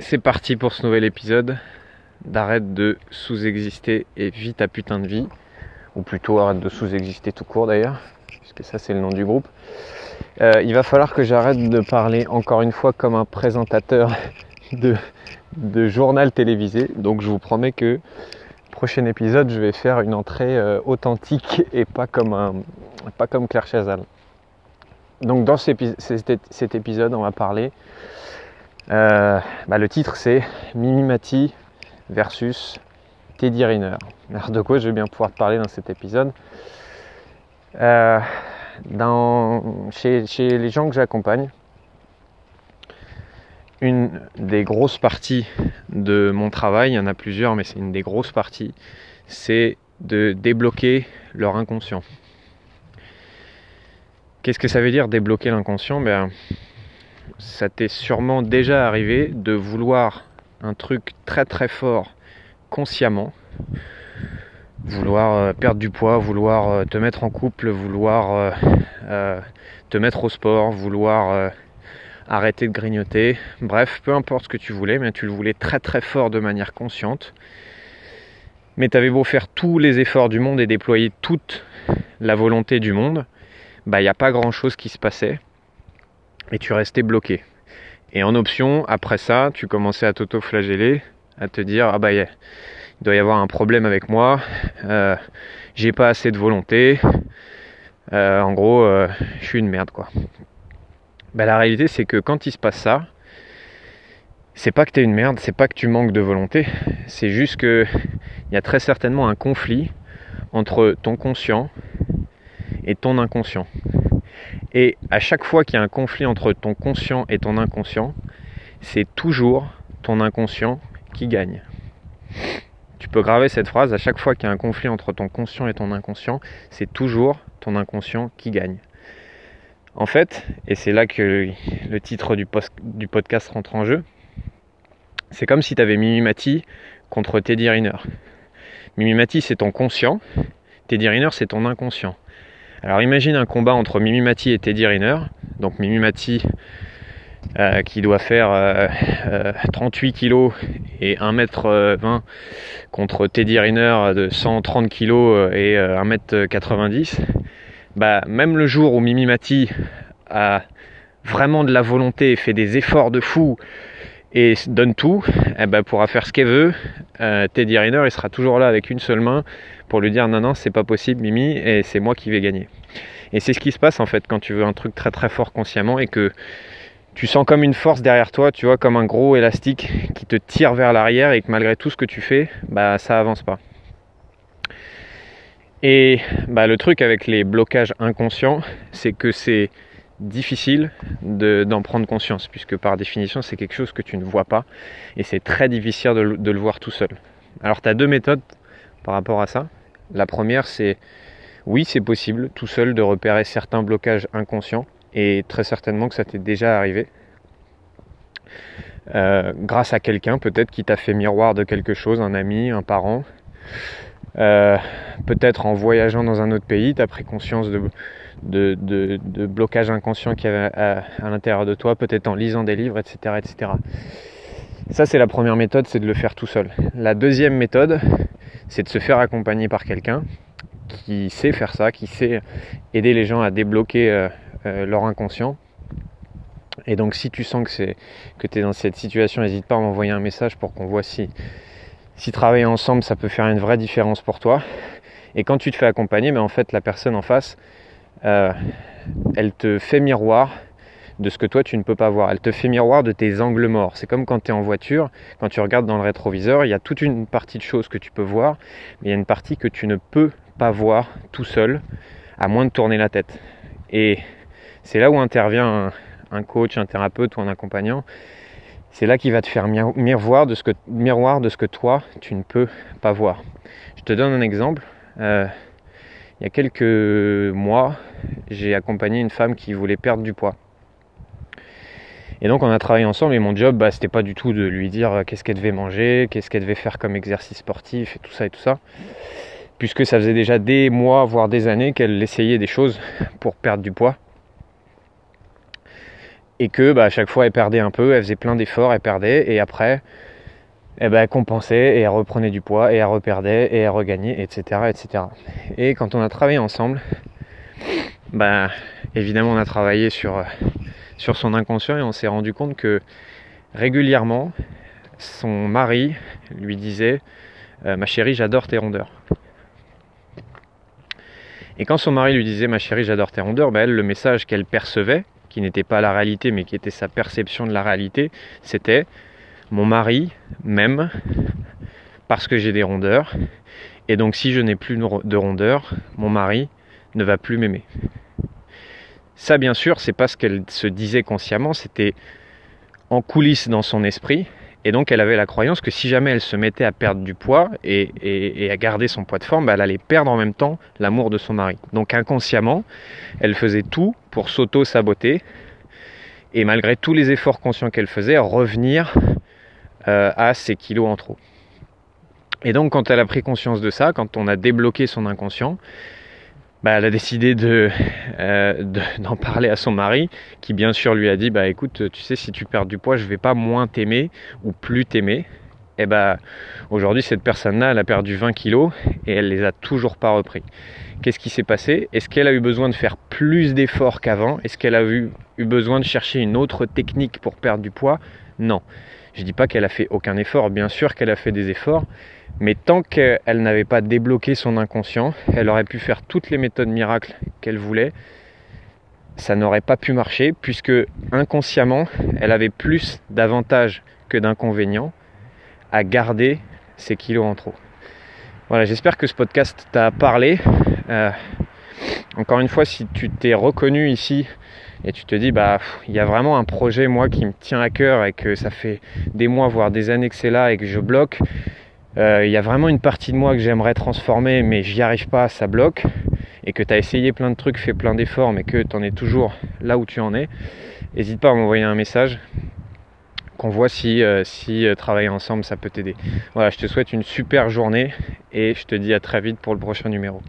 c'est parti pour ce nouvel épisode d'arrête de sous-exister et vis ta putain de vie. Ou plutôt arrête de sous-exister tout court d'ailleurs, puisque ça c'est le nom du groupe. Euh, il va falloir que j'arrête de parler encore une fois comme un présentateur de, journal télévisé. Donc je vous promets que prochain épisode je vais faire une entrée euh, authentique et pas comme, un, pas comme Claire Chazal. Donc dans cet, cet épisode on va parler euh, bah, le titre c'est Mimimati versus Teddy Riner. Alors de quoi je vais bien pouvoir te parler dans cet épisode euh, chez, les gens que j'accompagne, une des grosses parties de mon travail, il y en a plusieurs, mais c'est une des grosses parties, c'est de débloquer leur inconscient. Qu'est-ce que ça veut dire débloquer l'inconscient? Ben, ça t'est sûrement déjà arrivé de vouloir un truc très très fort consciemment, vouloir euh, perdre du poids, vouloir euh, te mettre en couple, vouloir euh, te mettre au sport, vouloir arrêter de grignoter, bref, peu importe ce que tu voulais, mais tu le voulais très très fort de manière consciente. Mais tu avais beau faire tous les efforts du monde et déployer toute la volonté du monde, bah il n'y a pas grand chose qui se passait et tu restais bloqué. Et en option, après ça, tu commençais à t'auto-flageller, à te dire ah bah il doit y avoir un problème avec moi, euh, j'ai pas assez de volonté, euh, en gros, euh, je suis une merde quoi. Bah, la réalité c'est que quand il se passe ça, c'est pas que tu es une merde, c'est pas que tu manques de volonté, c'est juste que il y a très certainement un conflit entre ton conscient et ton inconscient. Et à chaque fois qu'il y a un conflit entre ton conscient et ton inconscient, c'est toujours ton inconscient qui gagne. Tu peux graver cette phrase, à chaque fois qu'il y a un conflit entre ton conscient et ton inconscient, c'est toujours ton inconscient qui gagne. En fait, et c'est là que le titre du, podcast rentre en jeu, c'est comme si tu avais Mimimati contre Teddy Riner. Mimimati c'est ton conscient, Teddy Riner c'est ton inconscient. Alors imagine un combat entre Mimimati et Teddy Riner. Donc Mimimati euh, qui doit faire 38 euh, euh, kg et 1m20 contre Teddy Riner de 130 kg et 1m90. Bah, même le jour où Mimimati a vraiment de la volonté et fait des efforts de fou et donne tout, eh ben, pourra faire ce qu'elle veut. Teddy Riner il sera toujours là avec une seule main pour lui dire non non c'est pas possible Mimi et c'est moi qui vais gagner. Et c'est ce qui se passe en fait quand tu veux un truc très très fort consciemment et que tu sens comme une force derrière toi, tu vois, comme un gros élastique qui te tire vers l'arrière et que malgré tout ce que tu fais, bah ça avance pas. Et bah, le truc avec les blocages inconscients, c'est que c'est difficile d'en prendre conscience, puisque par définition c'est quelque chose que tu ne vois pas, et c'est très difficile de, le voir tout seul. Alors tu as deux méthodes par rapport à ça. La première, c'est oui, c'est possible tout seul de repérer certains blocages inconscients et très certainement que ça t'est déjà arrivé. Euh, grâce à quelqu'un peut-être qui t'a fait miroir de quelque chose, un ami, un parent. Euh, peut-être en voyageant dans un autre pays, tu as pris conscience de, de, blocages inconscients qu'il y avait à, à l'intérieur de toi, peut-être en lisant des livres, etc. etc. Ça, c'est la première méthode, c'est de le faire tout seul. La deuxième méthode, c'est de se faire accompagner par quelqu'un qui sait faire ça, qui sait aider les gens à débloquer euh, euh, leur inconscient. Et donc si tu sens que, que tu es dans cette situation, n'hésite pas à m'envoyer un message pour qu'on voit si, si travailler ensemble, ça peut faire une vraie différence pour toi. Et quand tu te fais accompagner, mais ben, en fait la personne en face, euh, elle te fait miroir de ce que toi tu ne peux pas voir. Elle te fait miroir de tes angles morts. C'est comme quand tu es en voiture, quand tu regardes dans le rétroviseur, il y a toute une partie de choses que tu peux voir, mais il y a une partie que tu ne peux pas voir tout seul, à moins de tourner la tête. Et c'est là où intervient un, coach, un thérapeute ou un accompagnant. C'est là qu'il va te faire miroir de, ce que, miroir de ce que toi, tu ne peux pas voir. Je te donne un exemple. Euh, il y a quelques mois, j'ai accompagné une femme qui voulait perdre du poids. Et donc on a travaillé ensemble et mon job, bah, c'était pas du tout de lui dire euh, qu'est-ce qu'elle devait manger, qu'est-ce qu'elle devait faire comme exercice sportif et tout ça et tout ça. Puisque ça faisait déjà des mois, voire des années qu'elle essayait des choses pour perdre du poids. Et que bah, à chaque fois elle perdait un peu, elle faisait plein d'efforts, elle perdait, et après eh ben, elle compensait et elle reprenait du poids et elle reperdait et elle regagnait, etc., etc. Et quand on a travaillé ensemble, bah, évidemment on a travaillé sur, sur son inconscient et on s'est rendu compte que régulièrement son mari lui disait euh, ma chérie j'adore tes rondeurs. Et quand son mari lui disait ma chérie j'adore tes rondeurs, elle le message qu'elle percevait, qui n'était pas la réalité mais qui était sa perception de la réalité, c'était mon mari m'aime parce que j'ai des rondeurs. Et donc si je n'ai plus de rondeurs, mon mari ne va plus m'aimer. Ça bien sûr, c'est pas ce qu'elle se disait consciemment, c'était en coulisses dans son esprit. Et donc elle avait la croyance que si jamais elle se mettait à perdre du poids et, à garder son poids de forme, bah, elle allait perdre en même temps l'amour de son mari. Donc inconsciemment, elle faisait tout pour s'auto-saboter et malgré tous les efforts conscients qu'elle faisait, revenir euh, à ses kilos en trop. Et donc quand elle a pris conscience de ça, quand on a débloqué son inconscient, bah, elle a décidé euh, de, d'en parler à son mari, qui bien sûr lui a dit bah écoute, tu sais, si tu perds du poids, je vais pas moins t'aimer ou plus t'aimer. Et bah aujourd'hui cette personne-là, elle a perdu 20 kilos et elle les a toujours pas repris. Qu'est-ce qui s'est passé? Est-ce qu'elle a eu besoin de faire plus d'efforts qu'avant? Est-ce qu'elle a eu, eu besoin de chercher une autre technique pour perdre du poids? Non. Je ne dis pas qu'elle a fait aucun effort, bien sûr qu'elle a fait des efforts, mais tant qu'elle n'avait pas débloqué son inconscient, elle aurait pu faire toutes les méthodes miracles qu'elle voulait, ça n'aurait pas pu marcher puisque inconsciemment, elle avait plus d'avantages que d'inconvénients à garder ses kilos en trop. Voilà, j'espère que ce podcast t'a parlé. Euh, encore une fois, si tu t'es reconnu ici et tu te dis bah il y a vraiment un projet moi qui me tient à cœur et que ça fait des mois voire des années que c'est là et que je bloque euh, il y a vraiment une partie de moi que j'aimerais transformer mais j'y arrive pas ça bloque et que tu as essayé plein de trucs fait plein d'efforts mais que tu en es toujours là où tu en es n'hésite pas à m'envoyer un message qu'on voit si, euh, si euh, travailler ensemble ça peut t'aider. Voilà je te souhaite une super journée et je te dis à très vite pour le prochain numéro